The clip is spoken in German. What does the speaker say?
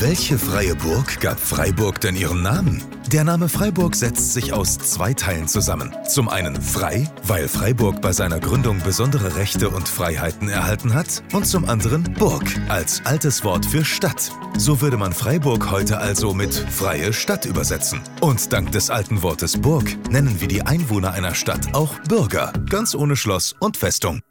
Welche freie Burg gab Freiburg denn ihren Namen? Der Name Freiburg setzt sich aus zwei Teilen zusammen. Zum einen frei, weil Freiburg bei seiner Gründung besondere Rechte und Freiheiten erhalten hat, und zum anderen Burg als altes Wort für Stadt. So würde man Freiburg heute also mit freie Stadt übersetzen. Und dank des alten Wortes Burg nennen wir die Einwohner einer Stadt auch Bürger, ganz ohne Schloss und Festung.